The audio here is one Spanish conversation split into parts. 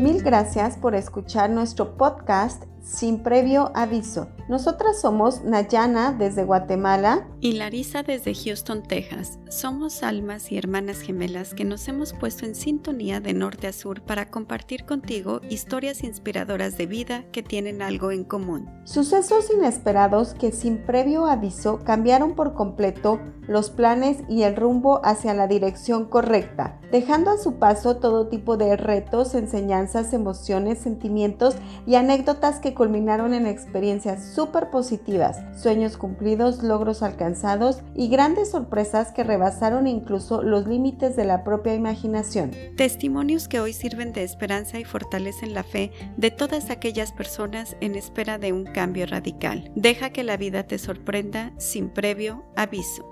Mil gracias por escuchar nuestro podcast sin previo aviso. Nosotras somos Nayana desde Guatemala y Larisa desde Houston, Texas. Somos almas y hermanas gemelas que nos hemos puesto en sintonía de norte a sur para compartir contigo historias inspiradoras de vida que tienen algo en común. Sucesos inesperados que sin previo aviso cambiaron por completo los planes y el rumbo hacia la dirección correcta, dejando a su paso todo tipo de retos, enseñanzas, emociones, sentimientos y anécdotas que culminaron en experiencias súper positivas, sueños cumplidos, logros alcanzados y grandes sorpresas que rebasaron incluso los límites de la propia imaginación. Testimonios que hoy sirven de esperanza y fortalecen la fe de todas aquellas personas en espera de un cambio radical. Deja que la vida te sorprenda sin previo aviso.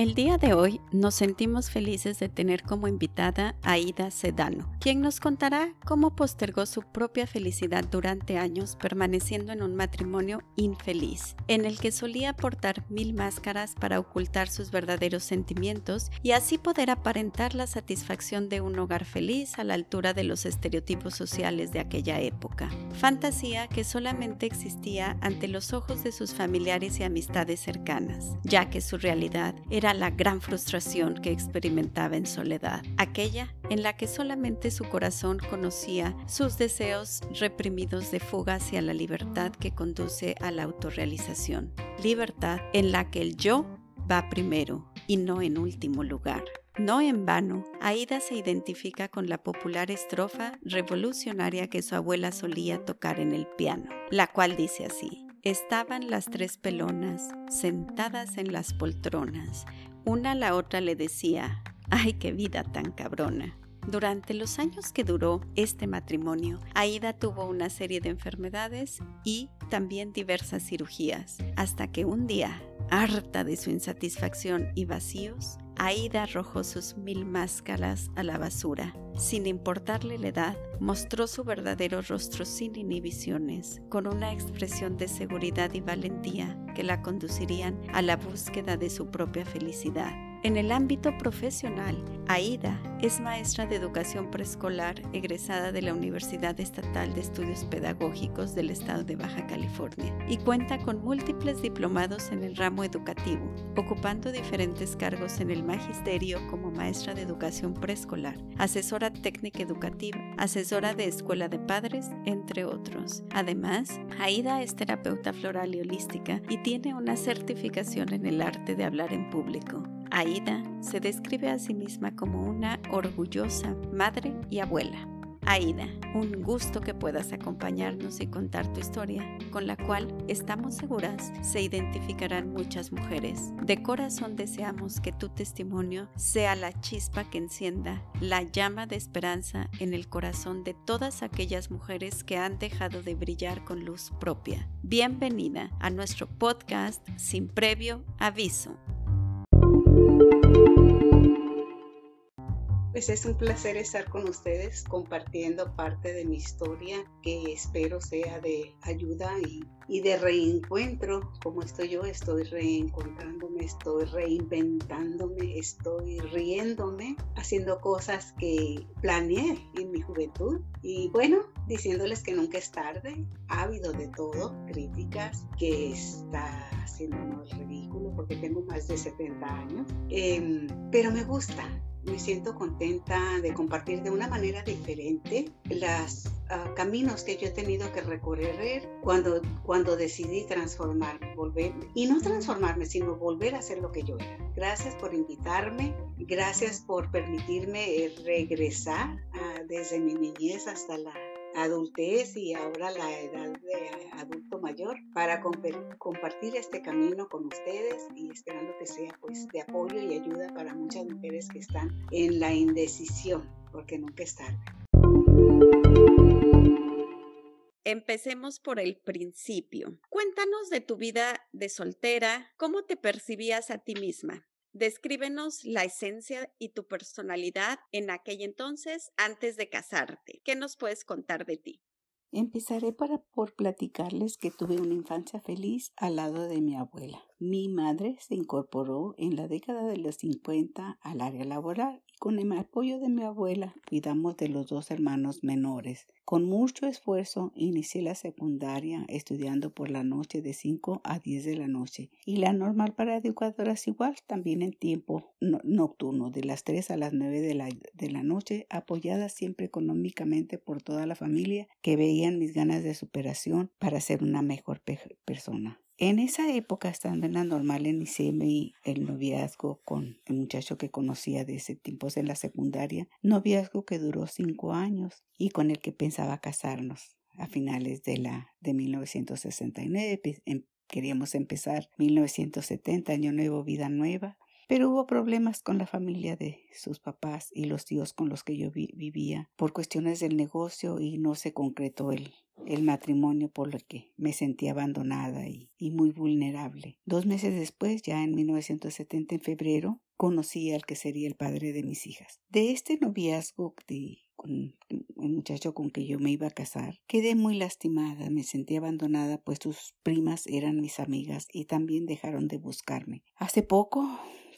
El día de hoy nos sentimos felices de tener como invitada a Ida Sedano, quien nos contará cómo postergó su propia felicidad durante años permaneciendo en un matrimonio infeliz, en el que solía portar mil máscaras para ocultar sus verdaderos sentimientos y así poder aparentar la satisfacción de un hogar feliz a la altura de los estereotipos sociales de aquella época. Fantasía que solamente existía ante los ojos de sus familiares y amistades cercanas, ya que su realidad era la gran frustración que experimentaba en soledad, aquella en la que solamente su corazón conocía sus deseos reprimidos de fuga hacia la libertad que conduce a la autorrealización, libertad en la que el yo va primero y no en último lugar. No en vano, Aida se identifica con la popular estrofa revolucionaria que su abuela solía tocar en el piano, la cual dice así, Estaban las tres pelonas sentadas en las poltronas. Una a la otra le decía, ¡ay, qué vida tan cabrona! Durante los años que duró este matrimonio, Aida tuvo una serie de enfermedades y también diversas cirugías, hasta que un día, harta de su insatisfacción y vacíos, Aida arrojó sus mil máscaras a la basura. Sin importarle la edad, mostró su verdadero rostro sin inhibiciones, con una expresión de seguridad y valentía que la conducirían a la búsqueda de su propia felicidad. En el ámbito profesional, Aida es maestra de educación preescolar egresada de la Universidad Estatal de Estudios Pedagógicos del Estado de Baja California y cuenta con múltiples diplomados en el ramo educativo, ocupando diferentes cargos en el magisterio como maestra de educación preescolar, asesora técnica educativa, asesora de escuela de padres, entre otros. Además, Aida es terapeuta floral y holística y tiene una certificación en el arte de hablar en público. Aida se describe a sí misma como una orgullosa madre y abuela. Aida, un gusto que puedas acompañarnos y contar tu historia, con la cual estamos seguras se identificarán muchas mujeres. De corazón deseamos que tu testimonio sea la chispa que encienda la llama de esperanza en el corazón de todas aquellas mujeres que han dejado de brillar con luz propia. Bienvenida a nuestro podcast sin previo aviso. Pues es un placer estar con ustedes compartiendo parte de mi historia que espero sea de ayuda y, de reencuentro. Como estoy yo, estoy reencontrándome, estoy reinventándome, estoy riéndome, haciendo cosas que planeé en mi juventud. Y bueno, diciéndoles que nunca es tarde, ávido de todo, críticas, que está haciendo el ridículo porque tengo más de 70 años. Em, pero me gusta, me siento contenta de compartir de una manera diferente los ah, caminos que yo he tenido que recorrer cuando, cuando decidí transformarme, volver, y no transformarme, sino volver a ser lo que yo era. Gracias por invitarme, gracias por permitirme eh, regresar ah, desde mi niñez hasta la adultez y ahora la edad de adulto mayor para compartir este camino con ustedes y esperando que sea pues de apoyo y ayuda para muchas mujeres que están en la indecisión porque nunca es tarde. Empecemos por el principio. Cuéntanos de tu vida de soltera, cómo te percibías a ti misma. Descríbenos la esencia y tu personalidad en aquel entonces antes de casarte. ¿Qué nos puedes contar de ti? Empezaré para, por platicarles que tuve una infancia feliz al lado de mi abuela. Mi madre se incorporó en la década de los 50 al área laboral con el apoyo de mi abuela cuidamos de los dos hermanos menores. Con mucho esfuerzo inicié la secundaria estudiando por la noche de 5 a 10 de la noche y la normal para educadoras igual también en tiempo nocturno de las 3 a las 9 de la, de la noche apoyada siempre económicamente por toda la familia que veían mis ganas de superación para ser una mejor persona. En esa época, estando en la normal, inicié mi, el noviazgo con el muchacho que conocía de ese tiempo en la secundaria, noviazgo que duró cinco años y con el que pensaba casarnos a finales de la de 1969. Em, queríamos empezar 1970, año nuevo, vida nueva, pero hubo problemas con la familia de sus papás y los tíos con los que yo vivía por cuestiones del negocio y no se concretó el, el matrimonio por lo que me sentí abandonada y, muy vulnerable. Dos meses después, ya en 1970, en febrero, conocí al que sería el padre de mis hijas. De este noviazgo de con el muchacho con que yo me iba a casar, quedé muy lastimada, me sentí abandonada, pues sus primas eran mis amigas y también dejaron de buscarme. Hace poco,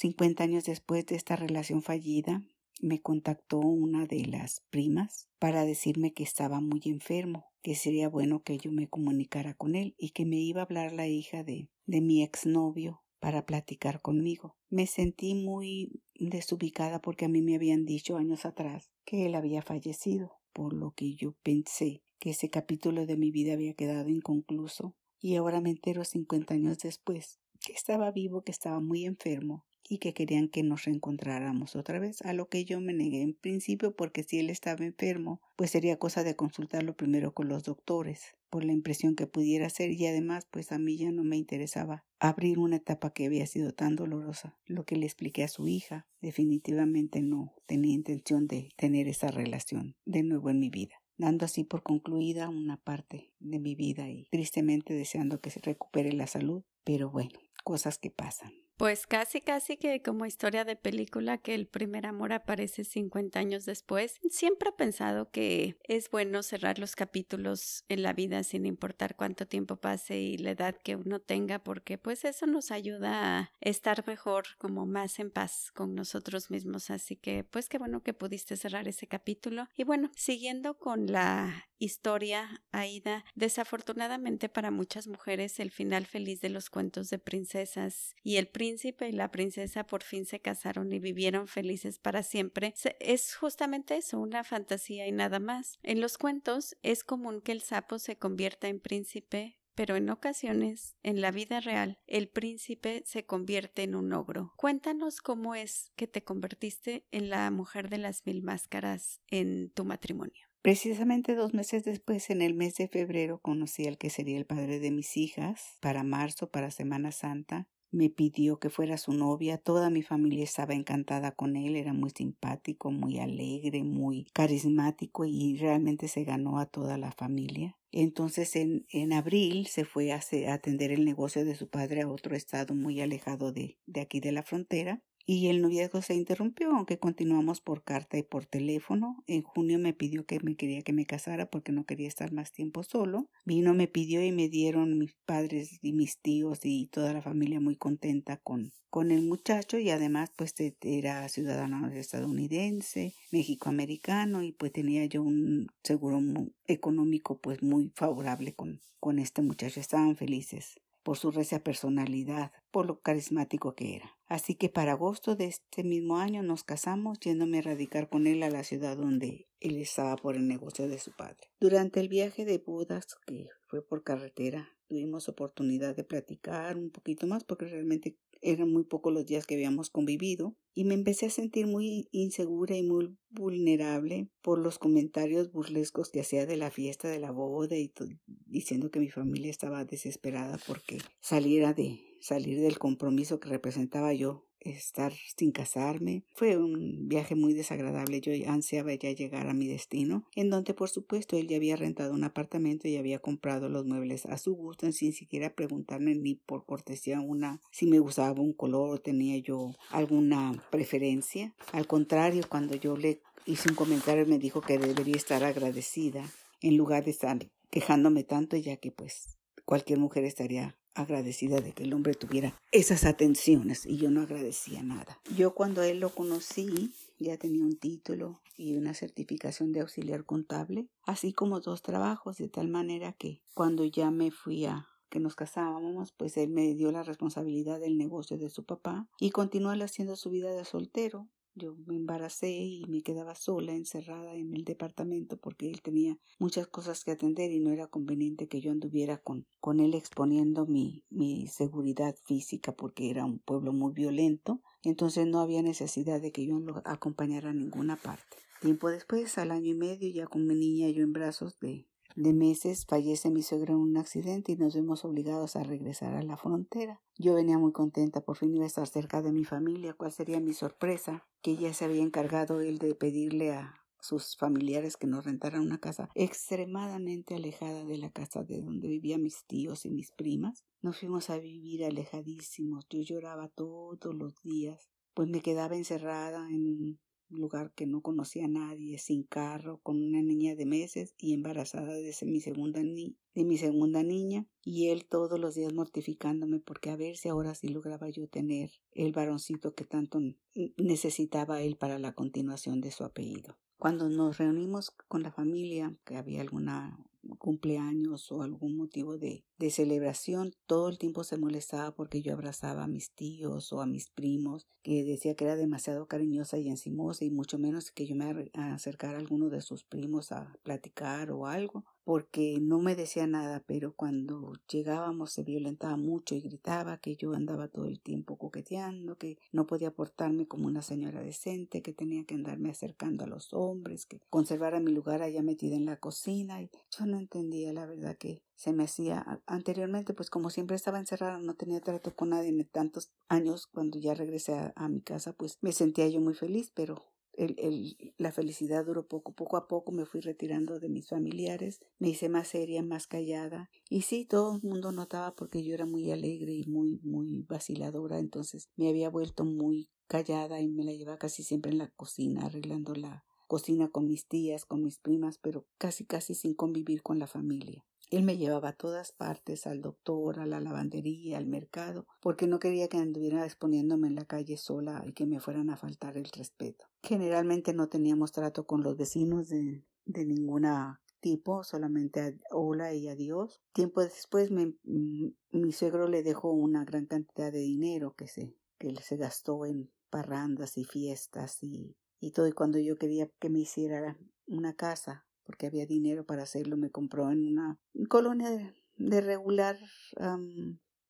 cincuenta años después de esta relación fallida, me contactó una de las primas para decirme que estaba muy enfermo, que sería bueno que yo me comunicara con él y que me iba a hablar la hija de, de mi exnovio para platicar conmigo. Me sentí muy desubicada porque a mí me habían dicho años atrás que él había fallecido, por lo que yo pensé que ese capítulo de mi vida había quedado inconcluso y ahora me entero cincuenta años después que estaba vivo, que estaba muy enfermo y que querían que nos reencontráramos otra vez, a lo que yo me negué en principio porque si él estaba enfermo, pues sería cosa de consultarlo primero con los doctores, por la impresión que pudiera ser y además pues a mí ya no me interesaba abrir una etapa que había sido tan dolorosa. Lo que le expliqué a su hija, definitivamente no tenía intención de tener esa relación de nuevo en mi vida dando así por concluida una parte de mi vida y tristemente deseando que se recupere la salud, pero bueno, cosas que pasan. Pues casi, casi que como historia de película que el primer amor aparece 50 años después. Siempre he pensado que es bueno cerrar los capítulos en la vida sin importar cuánto tiempo pase y la edad que uno tenga, porque pues eso nos ayuda a estar mejor, como más en paz con nosotros mismos. Así que pues qué bueno que pudiste cerrar ese capítulo. Y bueno, siguiendo con la historia, Aida, desafortunadamente para muchas mujeres el final feliz de los cuentos de princesas y el príncipe y la princesa por fin se casaron y vivieron felices para siempre es justamente eso, una fantasía y nada más. En los cuentos es común que el sapo se convierta en príncipe pero en ocasiones, en la vida real, el príncipe se convierte en un ogro. Cuéntanos cómo es que te convertiste en la mujer de las mil máscaras en tu matrimonio. Precisamente dos meses después, en el mes de febrero, conocí al que sería el padre de mis hijas. Para marzo, para Semana Santa, me pidió que fuera su novia. Toda mi familia estaba encantada con él. Era muy simpático, muy alegre, muy carismático y realmente se ganó a toda la familia. Entonces en, en abril se fue a, atender el negocio de su padre a otro estado muy alejado de, de aquí de la frontera y el noviazgo se interrumpió, aunque continuamos por carta y por teléfono. En junio me pidió que me quería que me casara porque no quería estar más tiempo solo. Vino, me pidió y me dieron mis padres y mis tíos y toda la familia muy contenta con, con el muchacho y además pues era ciudadano estadounidense, mexicoamericano y pues tenía yo un seguro económico pues muy favorable con, con este muchacho. Estaban felices por su recia personalidad, por lo carismático que era. Así que para agosto de este mismo año nos casamos yéndome a radicar con él a la ciudad donde él estaba por el negocio de su padre. Durante el viaje de Budas, que fue por carretera, tuvimos oportunidad de platicar un poquito más porque realmente eran muy pocos los días que habíamos convivido y me empecé a sentir muy insegura y muy vulnerable por los comentarios burlescos que hacía de la fiesta de la boda y diciendo que mi familia estaba desesperada porque saliera de salir del compromiso que representaba yo estar sin casarme. Fue un viaje muy desagradable. Yo ansiaba ya llegar a mi destino, en donde por supuesto él ya había rentado un apartamento y había comprado los muebles a su gusto, sin siquiera preguntarme ni por cortesía una si me gustaba un color o tenía yo alguna preferencia. Al contrario, cuando yo le hice un comentario me dijo que debería estar agradecida en lugar de estar quejándome tanto ya que pues cualquier mujer estaría agradecida de que el hombre tuviera esas atenciones y yo no agradecía nada. Yo cuando él lo conocí ya tenía un título y una certificación de auxiliar contable, así como dos trabajos, de tal manera que cuando ya me fui a que nos casábamos, pues él me dio la responsabilidad del negocio de su papá y continuó haciendo su vida de soltero. Yo me embaracé y me quedaba sola, encerrada en el departamento porque él tenía muchas cosas que atender y no era conveniente que yo anduviera con, con él exponiendo mi, mi seguridad física porque era un pueblo muy violento. Entonces no había necesidad de que yo lo acompañara a ninguna parte. Tiempo después, al año y medio, ya con mi niña yo en brazos de de meses fallece mi suegra en un accidente y nos vemos obligados a regresar a la frontera. Yo venía muy contenta, por fin iba a estar cerca de mi familia. ¿Cuál sería mi sorpresa? Que ya se había encargado él de pedirle a sus familiares que nos rentaran una casa extremadamente alejada de la casa de donde vivían mis tíos y mis primas. Nos fuimos a vivir alejadísimos. Yo lloraba todos los días, pues me quedaba encerrada en lugar que no conocía a nadie, sin carro, con una niña de meses y embarazada de mi segunda, ni de mi segunda niña, y él todos los días mortificándome porque a ver si ahora sí lograba yo tener el varoncito que tanto necesitaba él para la continuación de su apellido. Cuando nos reunimos con la familia, que había alguna cumpleaños o algún motivo de, de celebración, todo el tiempo se molestaba porque yo abrazaba a mis tíos o a mis primos, que decía que era demasiado cariñosa y encimosa y mucho menos que yo me acercara a alguno de sus primos a platicar o algo porque no me decía nada, pero cuando llegábamos se violentaba mucho y gritaba que yo andaba todo el tiempo coqueteando, que no podía portarme como una señora decente, que tenía que andarme acercando a los hombres, que conservara mi lugar allá metida en la cocina. Y yo no entendía la verdad que se me hacía anteriormente, pues como siempre estaba encerrada, no tenía trato con nadie en tantos años, cuando ya regresé a, a mi casa, pues me sentía yo muy feliz, pero el, la felicidad duró poco, poco a poco me fui retirando de mis familiares, me hice más seria, más callada, y sí, todo el mundo notaba porque yo era muy alegre y muy, muy vaciladora, entonces me había vuelto muy callada y me la llevaba casi siempre en la cocina, arreglando la cocina con mis tías, con mis primas, pero casi casi sin convivir con la familia. Él me llevaba a todas partes, al doctor, a la lavandería, al mercado, porque no quería que anduviera exponiéndome en la calle sola y que me fueran a faltar el respeto. Generalmente no teníamos trato con los vecinos de, de ninguna tipo, solamente hola y adiós. Tiempo después mm, mi suegro le dejó una gran cantidad de dinero que se, que se gastó en parrandas y fiestas y, y todo. Y cuando yo quería que me hiciera una casa porque había dinero para hacerlo, me compró en una colonia de, regular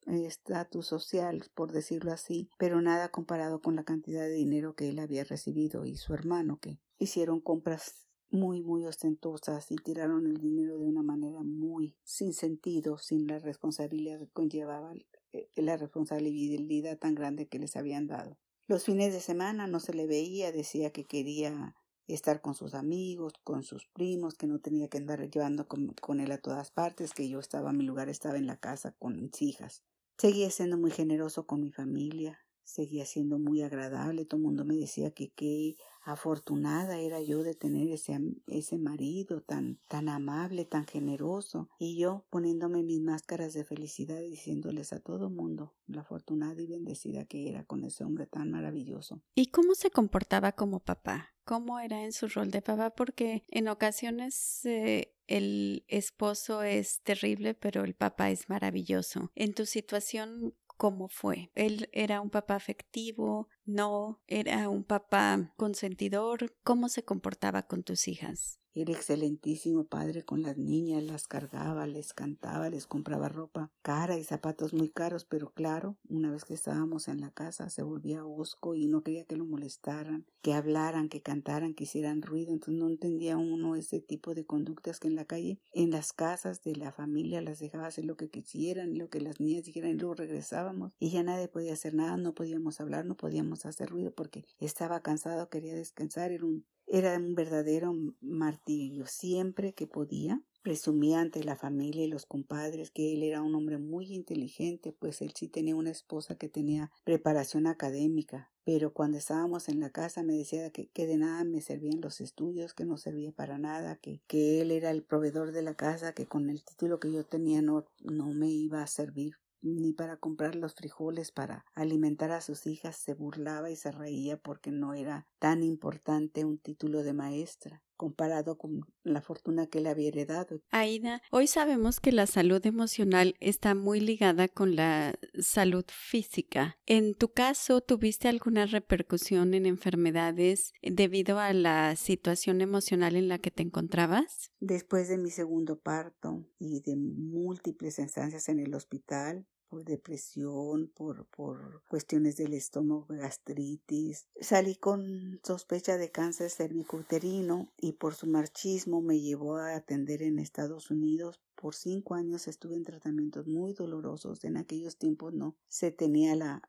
estatus social, por decirlo así, pero nada comparado con la cantidad de dinero que él había recibido y su hermano, que hicieron compras muy, muy ostentosas y tiraron el dinero de una manera muy sin sentido, sin la responsabilidad que conllevaba eh, la responsabilidad tan grande que les habían dado. Los fines de semana no se le veía, decía que quería estar con sus amigos, con sus primos, que no tenía que andar llevando con, él a todas partes, que yo estaba, mi lugar estaba en la casa con mis hijas. Seguía siendo muy generoso con mi familia, seguía siendo muy agradable, todo el mundo me decía que qué afortunada era yo de tener ese, ese marido tan, tan amable, tan generoso, y yo poniéndome mis máscaras de felicidad diciéndoles a todo mundo la afortunada y bendecida que era con ese hombre tan maravilloso. ¿Y cómo se comportaba como papá? ¿Cómo era en su rol de papá? Porque en ocasiones eh, el esposo es terrible, pero el papá es maravilloso. En tu situación, cómo fue. Él era un papá afectivo, no, era un papá consentidor. ¿Cómo se comportaba con tus hijas? Era excelentísimo padre con las niñas, las cargaba, les cantaba, les compraba ropa cara y zapatos muy caros, pero claro, una vez que estábamos en la casa se volvía osco y no quería que lo molestaran, que hablaran, que cantaran, que hicieran ruido, entonces no entendía uno ese tipo de conductas que en la calle, en las casas de la familia las dejaba hacer lo que quisieran, lo que las niñas dijeran y luego regresábamos y ya nadie podía hacer nada, no podíamos hablar, no podíamos hacer ruido porque estaba cansado, quería descansar, era un era un verdadero martirio. Siempre que podía, presumía ante la familia y los compadres que él era un hombre muy inteligente, pues él sí tenía una esposa que tenía preparación académica. Pero cuando estábamos en la casa me decía que, de nada me servían los estudios, que no servía para nada, que, que él era el proveedor de la casa, que con el título que yo tenía no, no me iba a servir ni para comprar los frijoles para alimentar a sus hijas se burlaba y se reía porque no era tan importante un título de maestra comparado con la fortuna que le había heredado. Aida, hoy sabemos que la salud emocional está muy ligada con la salud física. ¿En tu caso tuviste alguna repercusión en enfermedades debido a la situación emocional en la que te encontrabas? Después de mi segundo parto y de múltiples instancias en el hospital, por depresión, por, por cuestiones del estómago, gastritis. Salí con sospecha de cáncer cervicuterino y por su marchismo me llevó a atender en Estados Unidos por cinco años estuve en tratamientos muy dolorosos. En aquellos tiempos no se tenía la,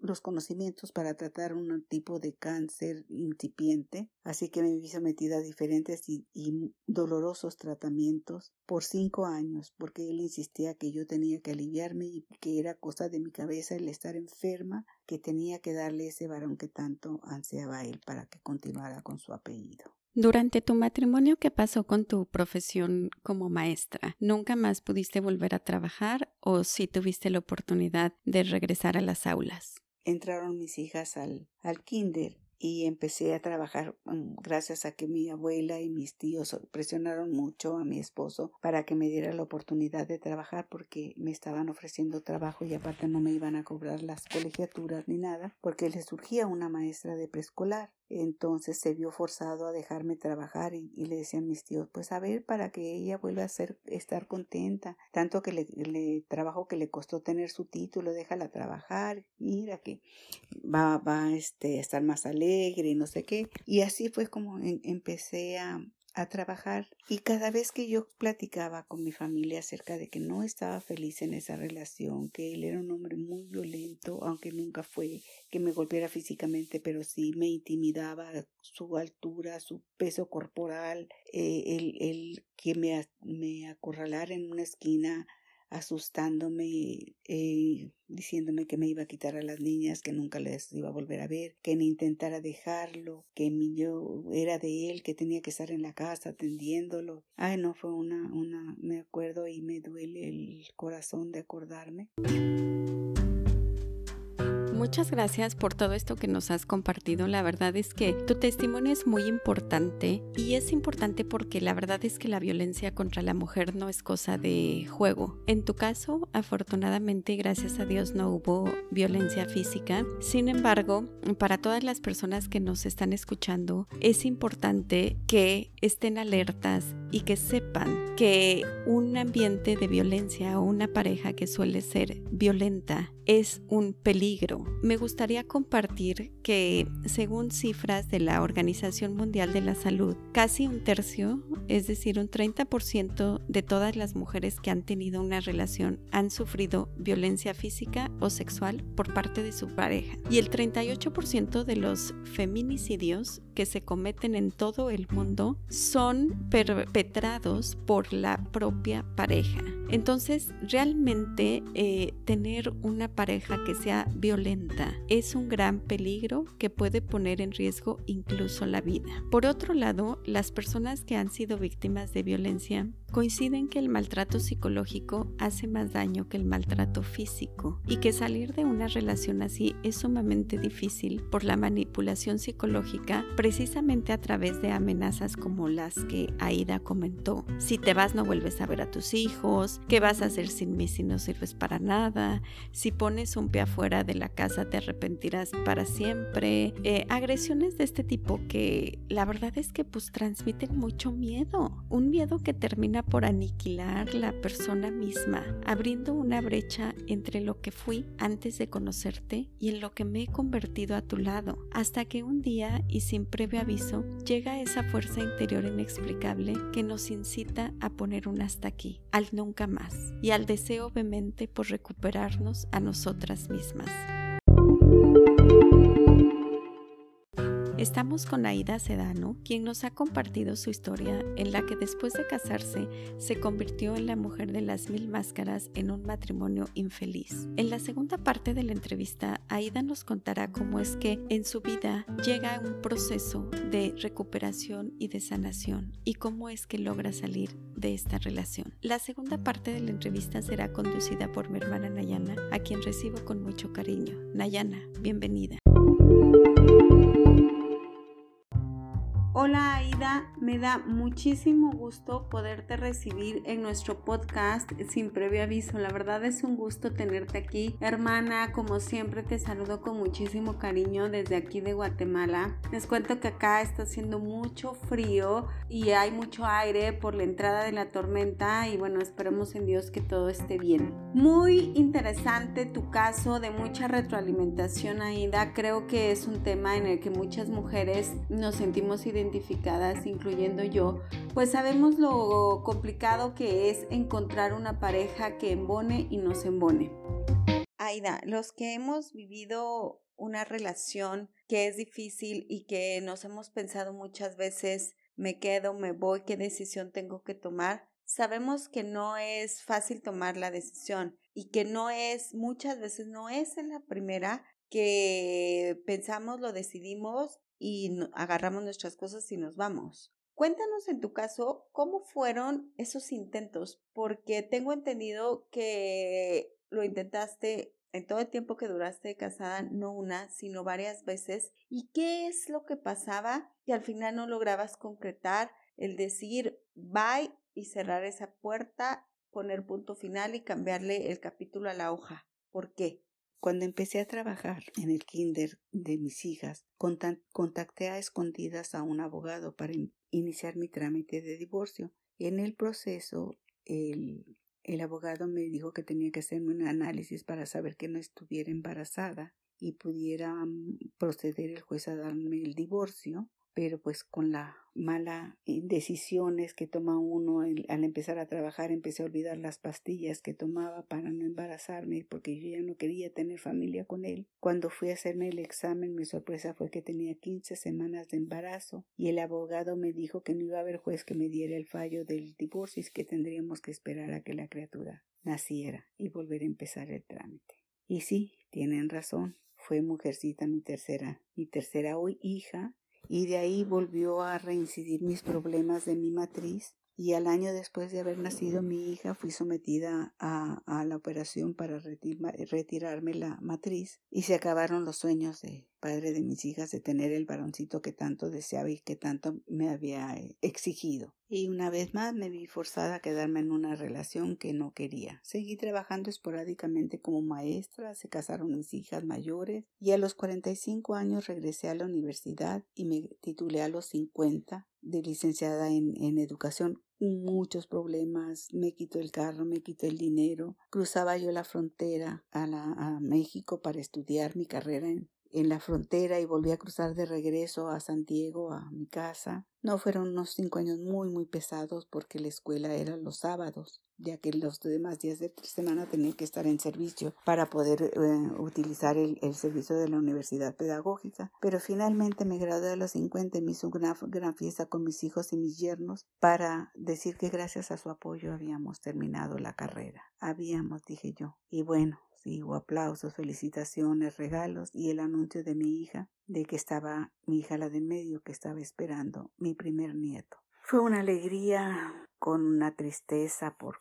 los conocimientos para tratar un tipo de cáncer incipiente, así que me vi sometida a diferentes y, y dolorosos tratamientos por cinco años, porque él insistía que yo tenía que aliviarme y que era cosa de mi cabeza el estar enferma, que tenía que darle ese varón que tanto ansiaba él para que continuara con su apellido. Durante tu matrimonio, ¿qué pasó con tu profesión como maestra? ¿Nunca más pudiste volver a trabajar o si tuviste la oportunidad de regresar a las aulas? Entraron mis hijas al, al kinder y empecé a trabajar mm, gracias a que mi abuela y mis tíos presionaron mucho a mi esposo para que me diera la oportunidad de trabajar porque me estaban ofreciendo trabajo y aparte no me iban a cobrar las colegiaturas ni nada porque le surgía una maestra de preescolar entonces se vio forzado a dejarme trabajar y, le decían mis tíos, pues a ver, para que ella vuelva a ser, estar contenta, tanto que le, le trabajo que le costó tener su título, déjala trabajar, mira que va, va este, a estar más alegre y no sé qué. Y así fue como empecé a, a trabajar y cada vez que yo platicaba con mi familia acerca de que no estaba feliz en esa relación, que él era un hombre muy violento, aunque nunca fue que me golpeara físicamente, pero sí me intimidaba su altura, su peso corporal, eh, el, el, que me, me acorralara en una esquina asustándome, eh, diciéndome que me iba a quitar a las niñas, que nunca les iba a volver a ver, que ni intentara dejarlo, que mi yo era de él, que tenía que estar en la casa atendiéndolo. Ay, no, fue una, una, me acuerdo y me duele el corazón de acordarme. Muchas gracias por todo esto que nos has compartido. La verdad es que tu testimonio es muy importante y es importante porque la verdad es que la violencia contra la mujer no es cosa de juego. En tu caso, afortunadamente, gracias a Dios, no hubo violencia física. Sin embargo, para todas las personas que nos están escuchando, es importante que estén alertas y que sepan que un ambiente de violencia o una pareja que suele ser violenta es un peligro. Me gustaría compartir que según cifras de la Organización Mundial de la Salud, casi un tercio, es decir, un 30% de todas las mujeres que han tenido una relación han sufrido violencia física o sexual por parte de su pareja. Y el 38% de los feminicidios que se cometen en todo el mundo son perpetrados por la propia pareja. Entonces, realmente eh, tener una pareja que sea violenta es un gran peligro que puede poner en riesgo incluso la vida. Por otro lado, las personas que han sido víctimas de violencia coinciden que el maltrato psicológico hace más daño que el maltrato físico y que salir de una relación así es sumamente difícil por la manipulación psicológica precisamente a través de amenazas como las que Aida comentó. Si te vas no vuelves a ver a tus hijos, ¿qué vas a hacer sin mí si no sirves para nada? Si pones un pie afuera de la casa te arrepentirás para siempre. Eh, agresiones de este tipo que la verdad es que pues transmiten mucho miedo, un miedo que termina por aniquilar la persona misma, abriendo una brecha entre lo que fui antes de conocerte y en lo que me he convertido a tu lado, hasta que un día y sin previo aviso llega esa fuerza interior inexplicable que nos incita a poner un hasta aquí, al nunca más, y al deseo vehemente por recuperarnos a nosotras mismas. Estamos con Aida Sedano, quien nos ha compartido su historia en la que después de casarse se convirtió en la mujer de las mil máscaras en un matrimonio infeliz. En la segunda parte de la entrevista, Aida nos contará cómo es que en su vida llega un proceso de recuperación y de sanación y cómo es que logra salir de esta relación. La segunda parte de la entrevista será conducida por mi hermana Nayana, a quien recibo con mucho cariño. Nayana, bienvenida. Hola Aida, me da muchísimo gusto poderte recibir en nuestro podcast sin previo aviso. La verdad es un gusto tenerte aquí. Hermana, como siempre te saludo con muchísimo cariño desde aquí de Guatemala. Les cuento que acá está haciendo mucho frío y hay mucho aire por la entrada de la tormenta y bueno, esperemos en Dios que todo esté bien. Muy interesante tu caso de mucha retroalimentación Aida. Creo que es un tema en el que muchas mujeres nos sentimos identificadas identificadas, incluyendo yo, pues sabemos lo complicado que es encontrar una pareja que embone y nos embone. Aida, los que hemos vivido una relación que es difícil y que nos hemos pensado muchas veces, me quedo, me voy, qué decisión tengo que tomar, sabemos que no es fácil tomar la decisión y que no es, muchas veces no es en la primera que pensamos, lo decidimos y agarramos nuestras cosas y nos vamos. Cuéntanos en tu caso cómo fueron esos intentos, porque tengo entendido que lo intentaste en todo el tiempo que duraste casada, no una, sino varias veces. ¿Y qué es lo que pasaba que al final no lograbas concretar el decir bye y cerrar esa puerta, poner punto final y cambiarle el capítulo a la hoja? ¿Por qué? Cuando empecé a trabajar en el kinder de mis hijas, contacté a escondidas a un abogado para iniciar mi trámite de divorcio. En el proceso, el, el abogado me dijo que tenía que hacerme un análisis para saber que no estuviera embarazada y pudiera mm, proceder el juez a darme el divorcio pero pues con la mala decisiones que toma uno al empezar a trabajar empecé a olvidar las pastillas que tomaba para no embarazarme porque yo ya no quería tener familia con él. Cuando fui a hacerme el examen mi sorpresa fue que tenía quince semanas de embarazo y el abogado me dijo que no iba a haber juez que me diera el fallo del divorcio y que tendríamos que esperar a que la criatura naciera y volver a empezar el trámite. Y sí, tienen razón, fue mujercita mi tercera, mi tercera hoy hija y de ahí volvió a reincidir mis problemas de mi matriz y al año después de haber nacido mi hija fui sometida a, a la operación para retirarme la matriz y se acabaron los sueños de padre de mis hijas de tener el varoncito que tanto deseaba y que tanto me había eh, exigido. Y una vez más me vi forzada a quedarme en una relación que no quería. Seguí trabajando esporádicamente como maestra, se casaron mis hijas mayores y a los 45 años regresé a la universidad y me titulé a los 50 de licenciada en, en educación muchos problemas, me quitó el carro, me quitó el dinero, cruzaba yo la frontera a, la, a México para estudiar mi carrera en, en la frontera y volví a cruzar de regreso a San Diego, a mi casa. No fueron unos cinco años muy, muy pesados porque la escuela era los sábados, ya que los demás días de semana tenía que estar en servicio para poder eh, utilizar el, servicio de la universidad pedagógica. Pero finalmente me gradué a los 50 y me hizo una gran fiesta con mis hijos y mis yernos para decir que gracias a su apoyo habíamos terminado la carrera. Habíamos, dije yo. Y bueno, hubo aplausos, felicitaciones, regalos y el anuncio de mi hija, de que estaba mi hija la de medio, que estaba esperando mi primer nieto. Fue una alegría con una tristeza por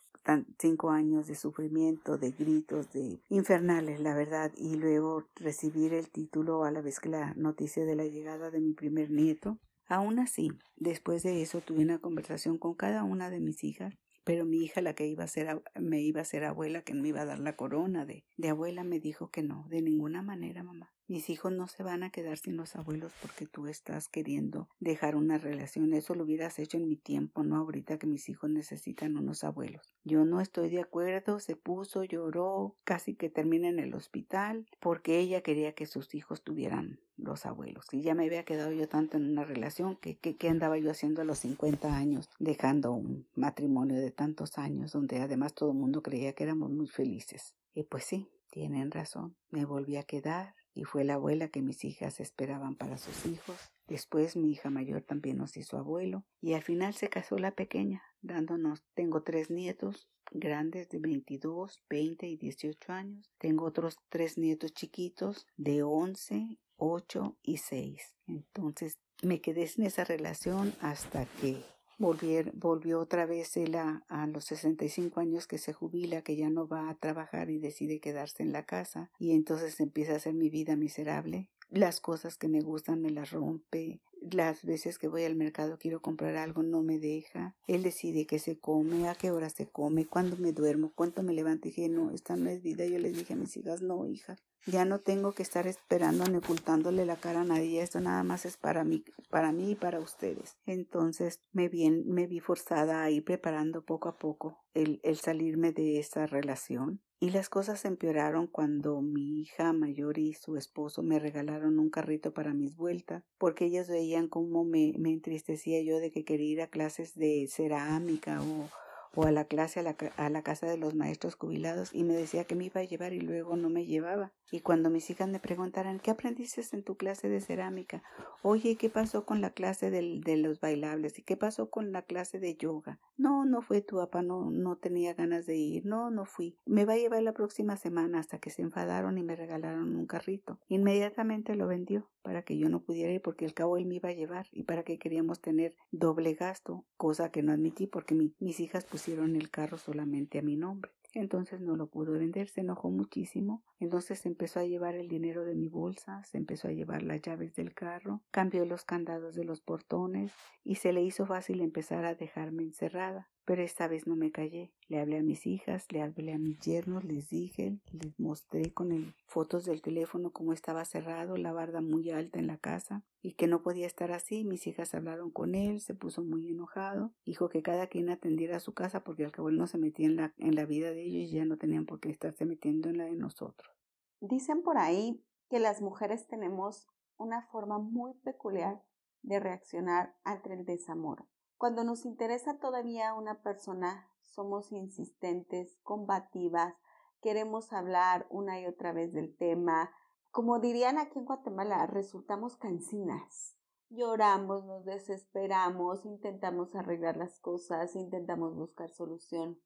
cinco años de sufrimiento, de gritos, de infernales, la verdad, y luego recibir el título a la vez que la noticia de la llegada de mi primer nieto. Aún así, después de eso tuve una conversación con cada una de mis hijas pero mi hija, la que iba a ser, me iba a ser abuela, que me iba a dar la corona de, de abuela, me dijo que no, de ninguna manera, mamá. Mis hijos no se van a quedar sin los abuelos porque tú estás queriendo dejar una relación. Eso lo hubieras hecho en mi tiempo, no ahorita que mis hijos necesitan unos abuelos. Yo no estoy de acuerdo, se puso, lloró, casi que termina en el hospital, porque ella quería que sus hijos tuvieran los abuelos. Y ya me había quedado yo tanto en una relación que, que, andaba yo haciendo a los 50 años, dejando un matrimonio de tantos años, donde además todo el mundo creía que éramos muy felices. Y pues sí, tienen razón, me volví a quedar y fue la abuela que mis hijas esperaban para sus hijos. Después mi hija mayor también nos hizo abuelo y al final se casó la pequeña, dándonos, tengo tres nietos grandes de 22, 20 y 18 años. Tengo otros tres nietos chiquitos de 11, 8 y 6. Entonces me quedé en esa relación hasta que Volvió, volvió otra vez él a, a, los 65 años que se jubila, que ya no va a trabajar y decide quedarse en la casa y entonces empieza a hacer mi vida miserable. Las cosas que me gustan me las rompe. Las veces que voy al mercado quiero comprar algo no me deja. Él decide qué se come, a qué hora se come, cuándo me duermo, cuánto me levanto. Y dije, no, esta no es vida. Yo les dije a mis hijas, no, hija, ya no tengo que estar esperando ni ocultándole la cara a nadie. Esto nada más es para mí, para mí y para ustedes. Entonces me vi, forzada a ir preparando poco a poco el, el salirme de esa relación. Y las cosas empeoraron cuando mi hija mayor y su esposo me regalaron un carrito para mis vueltas, porque ellas veían cómo me, me entristecía yo de que quería ir a clases de cerámica o o a la clase a la, a la, casa de los maestros jubilados y me decía que me iba a llevar y luego no me llevaba. Y cuando mis hijas me preguntaran ¿qué aprendiste en tu clase de cerámica? Oye, ¿qué pasó con la clase del, de los bailables? ¿Y qué pasó con la clase de yoga? No, no fue tu papá, no, no tenía ganas de ir. No, no fui. Me va a llevar la próxima semana hasta que se enfadaron y me regalaron un carrito. Inmediatamente lo vendió para que yo no pudiera ir porque al cabo él me iba a llevar y para que queríamos tener doble gasto, cosa que no admití porque mi, mis hijas pusieron el carro solamente a mi nombre. Entonces no lo pudo vender, se enojó muchísimo. Entonces empezó a llevar el dinero de mi bolsa, se empezó a llevar las llaves del carro, cambió los candados de los portones y se le hizo fácil empezar a dejarme encerrada. Pero esta vez no me callé. Le hablé a mis hijas, le hablé a mis yernos, les dije, les mostré con el, fotos del teléfono cómo estaba cerrado, la barda muy alta en la casa y que no podía estar así. Mis hijas hablaron con él, se puso muy enojado, dijo que cada quien atendiera a su casa porque al cabo no se metía en la, en la vida de ellos y ya no tenían por qué estarse metiendo en la de nosotros. Dicen por ahí que las mujeres tenemos una forma muy peculiar de reaccionar ante el desamor. Cuando nos interesa todavía una persona, somos insistentes, combativas, queremos hablar una y otra vez del tema. Como dirían aquí en Guatemala, resultamos cansinas. Lloramos, nos desesperamos, intentamos arreglar las cosas, intentamos buscar solución.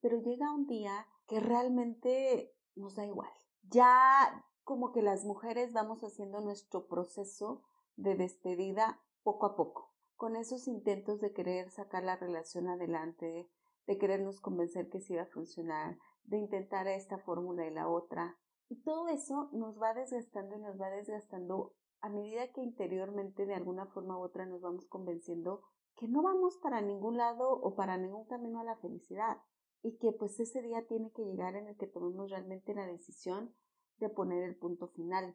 Pero llega un día que realmente nos da igual. Ya como que las mujeres vamos haciendo nuestro proceso de despedida poco a poco con esos intentos de querer sacar la relación adelante, de querernos convencer que sí iba a funcionar, de intentar esta fórmula y la otra. Y todo eso nos va desgastando y nos va desgastando a medida que interiormente de alguna forma u otra nos vamos convenciendo que no vamos para ningún lado o para ningún camino a la felicidad y que pues ese día tiene que llegar en el que tomemos realmente la decisión de poner el punto final.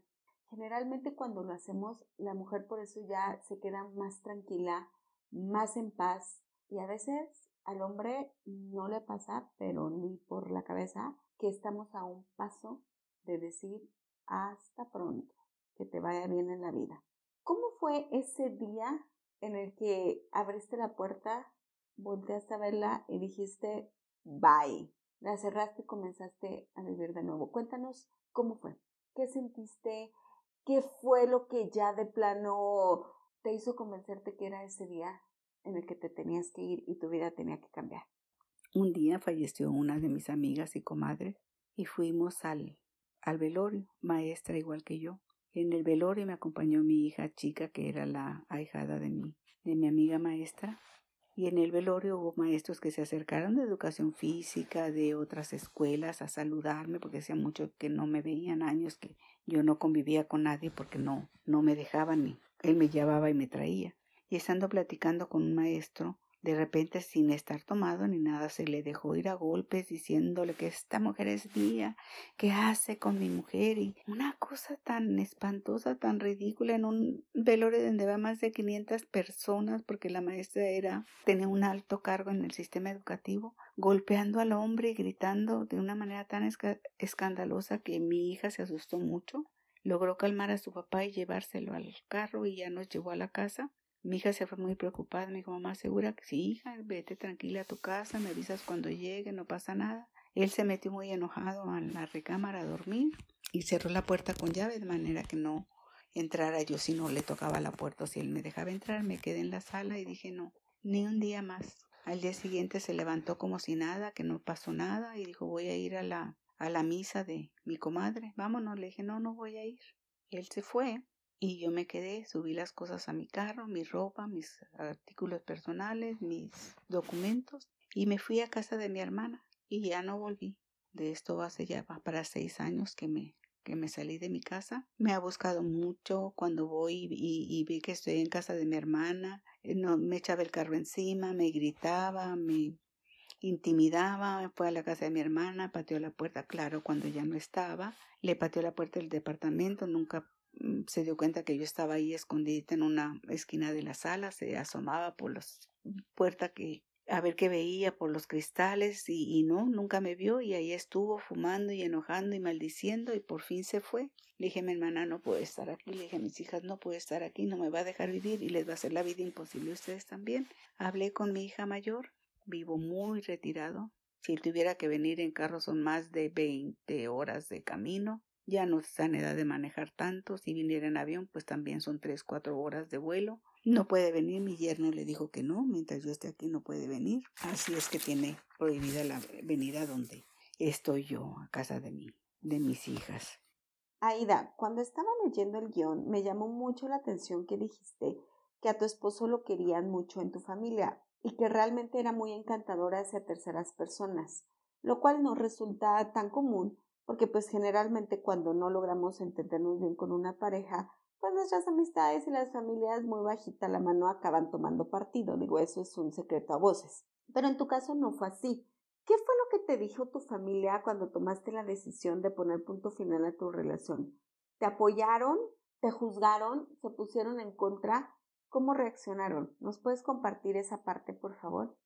Generalmente cuando lo hacemos, la mujer por eso ya se queda más tranquila, más en paz y a veces al hombre no le pasa, pero ni por la cabeza, que estamos a un paso de decir hasta pronto, que te vaya bien en la vida. ¿Cómo fue ese día en el que abriste la puerta, volteaste a verla y dijiste bye? La cerraste y comenzaste a vivir de nuevo. Cuéntanos cómo fue. ¿Qué sentiste? ¿Qué fue lo que ya de plano te hizo convencerte que era ese día en el que te tenías que ir y tu vida tenía que cambiar? Un día falleció una de mis amigas y comadres y fuimos al, al velorio, maestra igual que yo. En el velorio me acompañó mi hija chica, que era la ahijada de mi, de mi amiga maestra, y en el velorio hubo maestros que se acercaron de educación física, de otras escuelas, a saludarme, porque hacía mucho que no me veían, años que yo no convivía con nadie porque no, no me dejaban ni él me llevaba y me traía. Y estando platicando con un maestro, de repente, sin estar tomado ni nada, se le dejó ir a golpes diciéndole que esta mujer es mía, que hace con mi mujer y una cosa tan espantosa, tan ridícula en un velorio donde va más de 500 personas porque la maestra era tenía un alto cargo en el sistema educativo, golpeando al hombre y gritando de una manera tan escandalosa que mi hija se asustó mucho. Logró calmar a su papá y llevárselo al carro y ya nos llevó a la casa mi hija se fue muy preocupada, me dijo, mamá, ¿segura que sí, hija? Vete tranquila a tu casa, me avisas cuando llegue, no pasa nada. Él se metió muy enojado a la recámara a dormir y cerró la puerta con llave de manera que no entrara yo si no le tocaba la puerta si él me dejaba entrar. Me quedé en la sala y dije no, ni un día más. Al día siguiente se levantó como si nada, que no pasó nada y dijo voy a ir a la, a la misa de mi comadre. Vámonos, le dije no, no voy a ir. Él se fue y yo me quedé, subí las cosas a mi carro, mi ropa, mis artículos personales, mis documentos y me fui a casa de mi hermana y ya no volví. De esto hace ya para seis años que me que me salí de mi casa. Me ha buscado mucho cuando voy y, vi que estoy en casa de mi hermana. Eh, no, me echaba el carro encima, me gritaba, me intimidaba. Fue a la casa de mi hermana, pateó la puerta, claro, cuando ya no estaba. Le pateó la puerta del departamento, nunca se dio cuenta que yo estaba ahí escondida en una esquina de la sala, se asomaba por la puerta que a ver qué veía por los cristales y, y, no, nunca me vio y ahí estuvo fumando y enojando y maldiciendo y por fin se fue. Le dije mi hermana no puede estar aquí, le dije a mis hijas no puede estar aquí, no me va a dejar vivir y les va a hacer la vida imposible a ustedes también. Hablé con mi hija mayor, vivo muy retirado. Si tuviera que venir en carro son más de 20 horas de camino. Ya no está en edad de manejar tanto. Si viniera en avión, pues también son 3, 4 horas de vuelo. No puede venir, mi yerno le dijo que no, mientras yo esté aquí no puede venir. Así es que tiene prohibida la venida donde estoy yo, a casa de mí, de mis hijas. Aida, cuando estaba leyendo el guion, me llamó mucho la atención que dijiste que a tu esposo lo querían mucho en tu familia y que realmente era muy encantadora hacia terceras personas, lo cual no resulta tan común porque pues generalmente cuando no logramos entendernos bien con una pareja, pues nuestras amistades y las familias muy bajita la mano acaban tomando partido. Digo, eso es un secreto a voces. Pero en tu caso no fue así. ¿Qué fue lo que te dijo tu familia cuando tomaste la decisión de poner punto final a tu relación? ¿Te apoyaron? ¿Te juzgaron? ¿Se pusieron en contra? ¿Cómo reaccionaron? ¿Nos puedes compartir esa parte, por favor?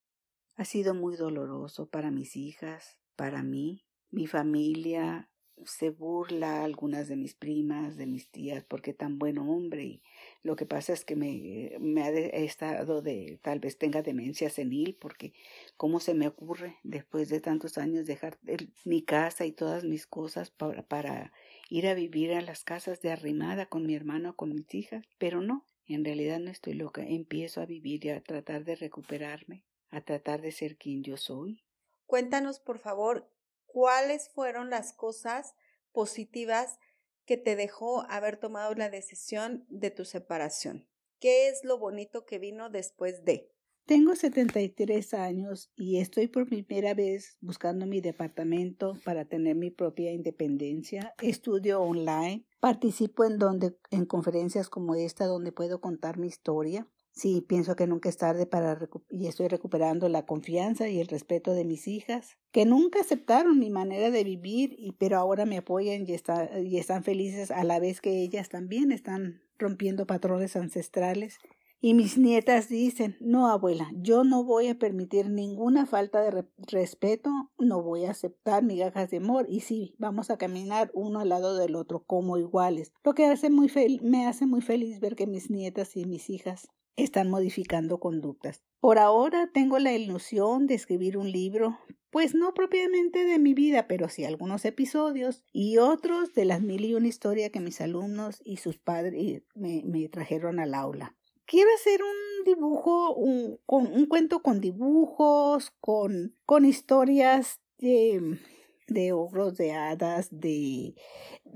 Ha sido muy doloroso para mis hijas, para mí, mi familia, se burla algunas de mis primas, de mis tías, porque tan buen hombre. Y lo que pasa es que me, me ha estado de, tal vez tenga demencia senil, porque cómo se me ocurre después de tantos años dejar mi casa y todas mis cosas para, para ir a vivir a las casas de arrimada con mi hermano, con mis hijas. Pero no, en realidad no estoy loca. Empiezo a vivir y a tratar de recuperarme, a tratar de ser quien yo soy. Cuéntanos, por favor, cuáles fueron las cosas positivas que te dejó haber tomado la decisión de tu separación. ¿Qué es lo bonito que vino después de? Tengo 73 años y estoy por primera vez buscando mi departamento para tener mi propia independencia. Estudio online, participo en donde en conferencias como esta donde puedo contar mi historia. Sí, pienso que nunca es tarde para y estoy recuperando la confianza y el respeto de mis hijas, que nunca aceptaron mi manera de vivir, y pero ahora me apoyan y, está, y están felices a la vez que ellas también están rompiendo patrones ancestrales. Y mis nietas dicen, no abuela, yo no voy a permitir ninguna falta de respeto, no voy a aceptar migajas de amor y sí, vamos a caminar uno al lado del otro como iguales. Lo que hace muy me hace muy feliz ver que mis nietas y mis hijas están modificando conductas. Por ahora tengo la ilusión de escribir un libro, pues no propiamente de mi vida, pero sí algunos episodios y otros de las mil y una historias que mis alumnos y sus padres me, trajeron al aula. Quiero hacer un dibujo, un, cuento con dibujos, con, historias de, de de hadas, de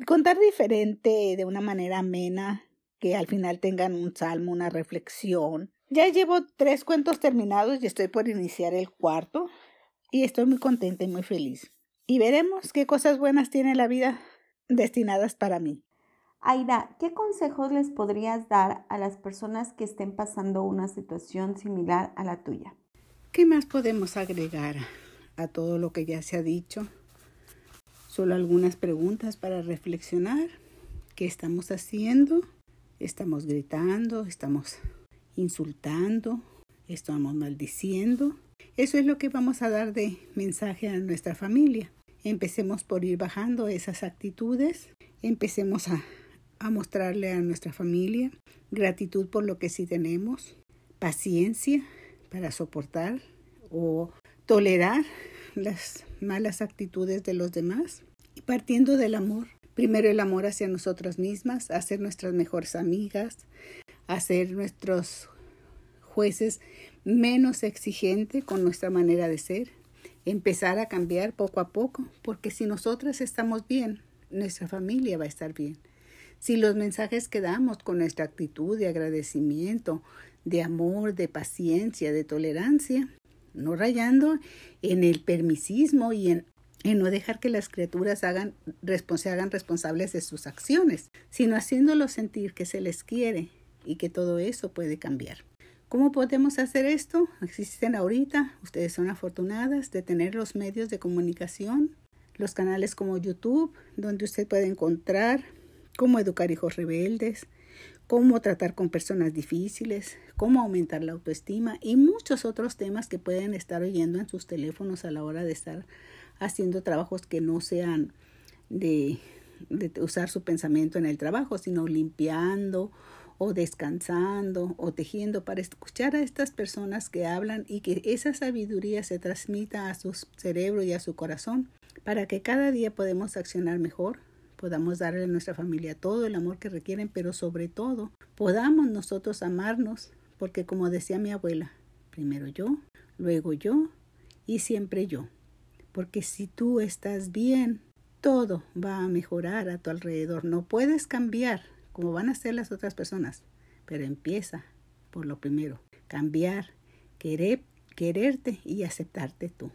contar diferente, de una manera amena, que al final tengan un salmo, una reflexión. Ya llevo tres cuentos terminados y estoy por iniciar el cuarto y estoy muy contenta y muy feliz. Y veremos qué cosas buenas tiene la vida destinadas para mí. Aida, ¿qué consejos les podrías dar a las personas que estén pasando una situación similar a la tuya? ¿Qué más podemos agregar a todo lo que ya se ha dicho? Solo algunas preguntas para reflexionar. ¿Qué estamos haciendo? Estamos gritando, estamos insultando, estamos maldiciendo. Eso es lo que vamos a dar de mensaje a nuestra familia. Empecemos por ir bajando esas actitudes, empecemos a, a mostrarle a nuestra familia gratitud por lo que sí tenemos, paciencia para soportar o tolerar las malas actitudes de los demás y partiendo del amor Primero el amor hacia nosotras mismas, hacer nuestras mejores amigas, hacer nuestros jueces menos exigentes con nuestra manera de ser, empezar a cambiar poco a poco, porque si nosotras estamos bien, nuestra familia va a estar bien. Si los mensajes que damos con nuestra actitud de agradecimiento, de amor, de paciencia, de tolerancia, no rayando en el permisismo y en, no dejar que las criaturas hagan, se hagan responsables de sus acciones, sino haciéndolos sentir que se les quiere y que todo eso puede cambiar. ¿Cómo podemos hacer esto? Existen ahorita, ustedes son afortunadas de tener los medios de comunicación, los canales como YouTube, donde usted puede encontrar cómo educar hijos rebeldes, cómo tratar con personas difíciles, cómo aumentar la autoestima y muchos otros temas que pueden estar oyendo en sus teléfonos a la hora de estar haciendo trabajos que no sean de, usar su pensamiento en el trabajo, sino limpiando o descansando o tejiendo para escuchar a estas personas que hablan y que esa sabiduría se transmita a su cerebro y a su corazón para que cada día podamos accionar mejor, podamos darle a nuestra familia todo el amor que requieren, pero sobre todo podamos nosotros amarnos, porque como decía mi abuela, primero yo, luego yo y siempre yo. Porque si tú estás bien, todo va a mejorar a tu alrededor. No puedes cambiar como van a ser las otras personas, pero empieza por lo primero, cambiar, querer, quererte y aceptarte tú.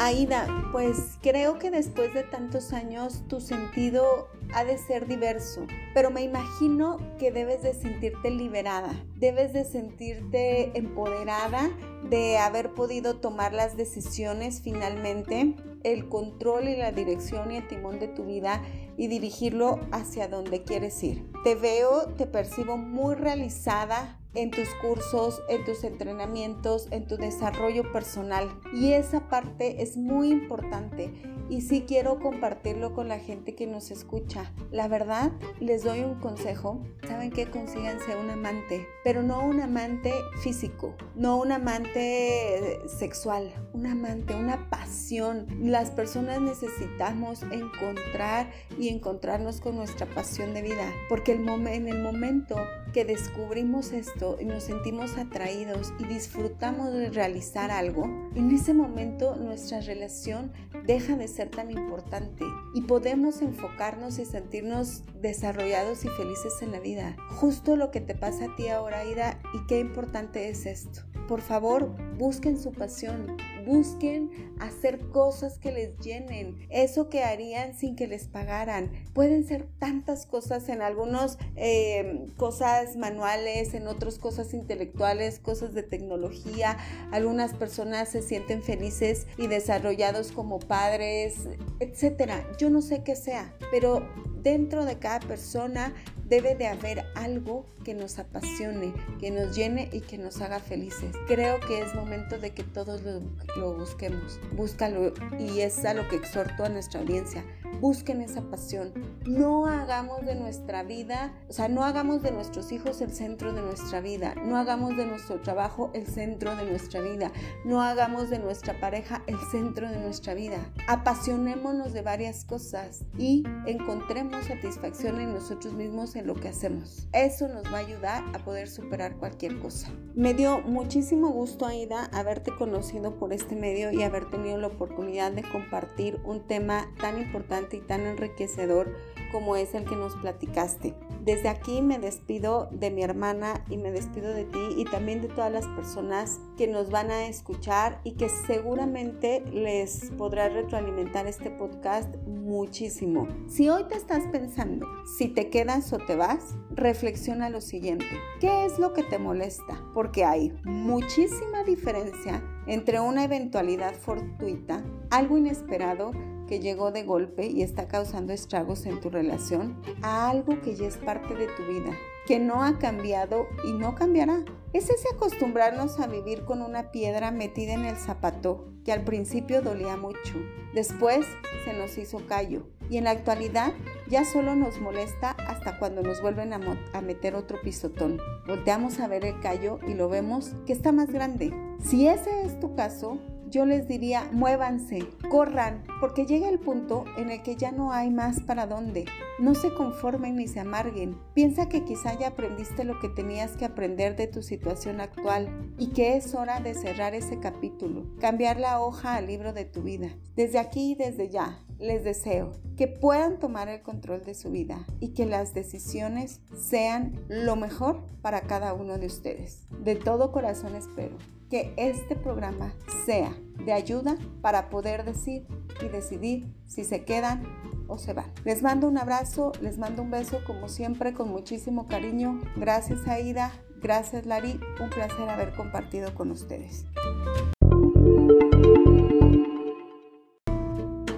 Aida, pues creo que después de tantos años tu sentido ha de ser diverso, pero me imagino que debes de sentirte liberada, debes de sentirte empoderada de haber podido tomar las decisiones finalmente, el control y la dirección y el timón de tu vida y dirigirlo hacia donde quieres ir. Te veo, te percibo muy realizada, en tus cursos, en tus entrenamientos, en tu desarrollo personal. Y esa parte es muy importante y sí quiero compartirlo con la gente que nos escucha. La verdad, les doy un consejo. Saben que consíganse un amante, pero no un amante físico, no un amante sexual, un amante, una pasión. Las personas necesitamos encontrar y encontrarnos con nuestra pasión de vida, porque el en el momento que descubrimos esto y nos sentimos atraídos y disfrutamos de realizar algo, en ese momento nuestra relación deja de ser tan importante y podemos enfocarnos y sentirnos desarrollados y felices en la vida. Justo lo que te pasa a ti ahora, Ida, y qué importante es esto. Por favor, busquen su pasión, busquen hacer cosas que les llenen, eso que harían sin que les pagaran. Pueden ser tantas cosas en algunos eh, cosas manuales, en otras cosas intelectuales, cosas de tecnología. Algunas personas se sienten felices y desarrollados como padres, etcétera. Yo no sé qué sea, pero dentro de cada persona debe de haber algo que nos apasione, que nos llene y que nos haga felices. Creo que es momento de que todos lo, busquemos. Búscalo y es a lo que exhorto a nuestra audiencia busquen esa pasión. No hagamos de nuestra vida, o sea, no hagamos de nuestros hijos el centro de nuestra vida, no hagamos de nuestro trabajo el centro de nuestra vida, no hagamos de nuestra pareja el centro de nuestra vida. Apasionémonos de varias cosas y encontremos satisfacción en nosotros mismos en lo que hacemos. Eso nos va a ayudar a poder superar cualquier cosa. Me dio muchísimo gusto, Aida, haberte conocido por este medio y haber tenido la oportunidad de compartir un tema tan importante y tan enriquecedor como es el que nos platicaste. Desde aquí me despido de mi hermana y me despido de ti y también de todas las personas que nos van a escuchar y que seguramente les podrá retroalimentar este podcast muchísimo. Si hoy te estás pensando si te quedas o te vas, reflexiona lo siguiente. ¿Qué es lo que te molesta? Porque hay muchísima diferencia entre una eventualidad fortuita, algo inesperado, que llegó de golpe y está causando estragos en tu relación a algo que ya es parte de tu vida, que no ha cambiado y no cambiará. Es ese acostumbrarnos a vivir con una piedra metida en el zapato que al principio dolía mucho, después se nos hizo callo y en la actualidad ya solo nos molesta hasta cuando nos vuelven a, meter otro pisotón. Volteamos a ver el callo y lo vemos que está más grande. Si ese es tu caso, yo les diría, muévanse, corran, porque llega el punto en el que ya no hay más para dónde. No se conformen ni se amarguen. Piensa que quizá ya aprendiste lo que tenías que aprender de tu situación actual y que es hora de cerrar ese capítulo, cambiar la hoja al libro de tu vida. Desde aquí y desde ya, les deseo que puedan tomar el control de su vida y que las decisiones sean lo mejor para cada uno de ustedes. De todo corazón espero que este programa sea de ayuda para poder decir y decidir si se quedan o se van. Les mando un abrazo, les mando un beso como siempre con muchísimo cariño. Gracias Aida, gracias Lari, un placer haber compartido con ustedes.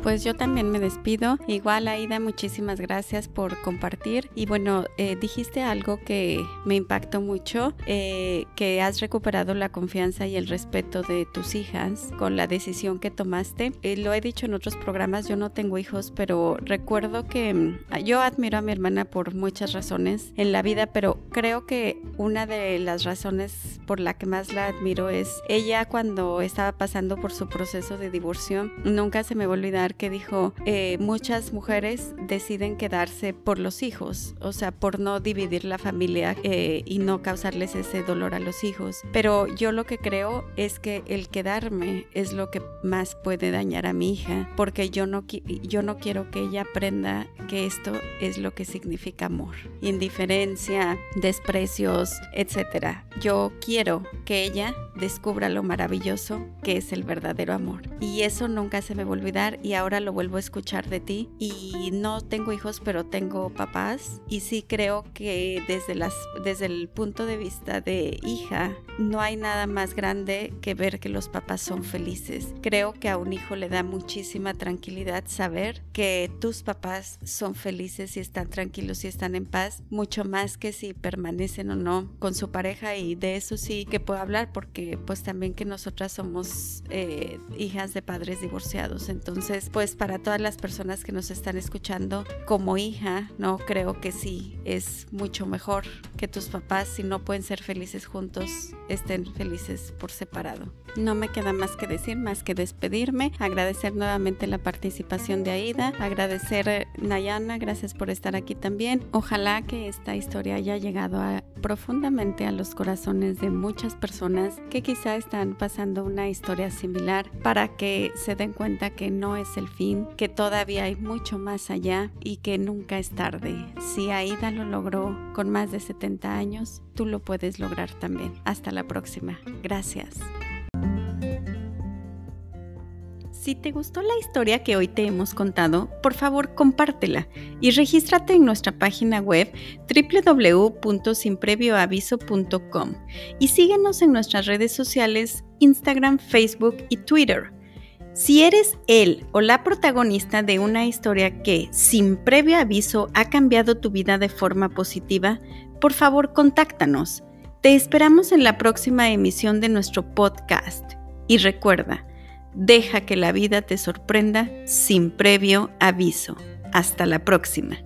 Pues yo también me despido. Igual Aida, muchísimas gracias por compartir. Y bueno, eh, dijiste algo que me impactó mucho, eh, que has recuperado la confianza y el respeto de tus hijas con la decisión que tomaste. Eh, lo he dicho en otros programas, yo no tengo hijos, pero recuerdo que mm, yo admiro a mi hermana por muchas razones en la vida, pero creo que una de las razones por la que más la admiro es ella cuando estaba pasando por su proceso de divorcio, nunca se me va a olvidar que dijo, eh, muchas mujeres deciden quedarse por los hijos, o sea, por no dividir la familia eh, y no causarles ese dolor a los hijos. Pero yo lo que creo es que el quedarme es lo que más puede dañar a mi hija, porque yo no, yo no quiero que ella aprenda que esto es lo que significa amor, indiferencia, desprecios, etc. Yo quiero que ella descubra lo maravilloso que es el verdadero amor. Y eso nunca se me va a olvidar y ahora lo vuelvo a escuchar de ti. Y no tengo hijos, pero tengo papás. Y sí creo que desde, las, desde el punto de vista de hija, no hay nada más grande que ver que los papás son felices. Creo que a un hijo le da muchísima tranquilidad saber que tus papás son felices y están tranquilos y están en paz, mucho más que si permanecen o no con su pareja. Y de eso sí que puedo hablar porque pues también que nosotras somos eh, hijas de padres divorciados. Entonces, pues para todas las personas que nos están escuchando, como hija, no creo que sí es mucho mejor que tus papás, si no pueden ser felices juntos, estén felices por separado. No me queda más que decir, más que despedirme, agradecer nuevamente la participación de Aida, agradecer eh, Nayana, gracias por estar aquí también. Ojalá que esta historia haya llegado profundamente a los corazones de muchas personas que quizá están pasando una historia similar para que se den cuenta que no es el fin, que todavía hay mucho más allá y que nunca es tarde. Si Aida lo logró con más de 70 años, tú lo puedes lograr también. Hasta la próxima. Gracias. Si te gustó la historia que hoy te hemos contado, por favor compártela y regístrate en nuestra página web www.sinprevioaviso.com y síguenos en nuestras redes sociales Instagram, Facebook y Twitter. Si eres él o la protagonista de una historia que, sin previo aviso, ha cambiado tu vida de forma positiva, por favor contáctanos. Te esperamos en la próxima emisión de nuestro podcast. Y recuerda, Deja que la vida te sorprenda sin previo aviso. Hasta la próxima.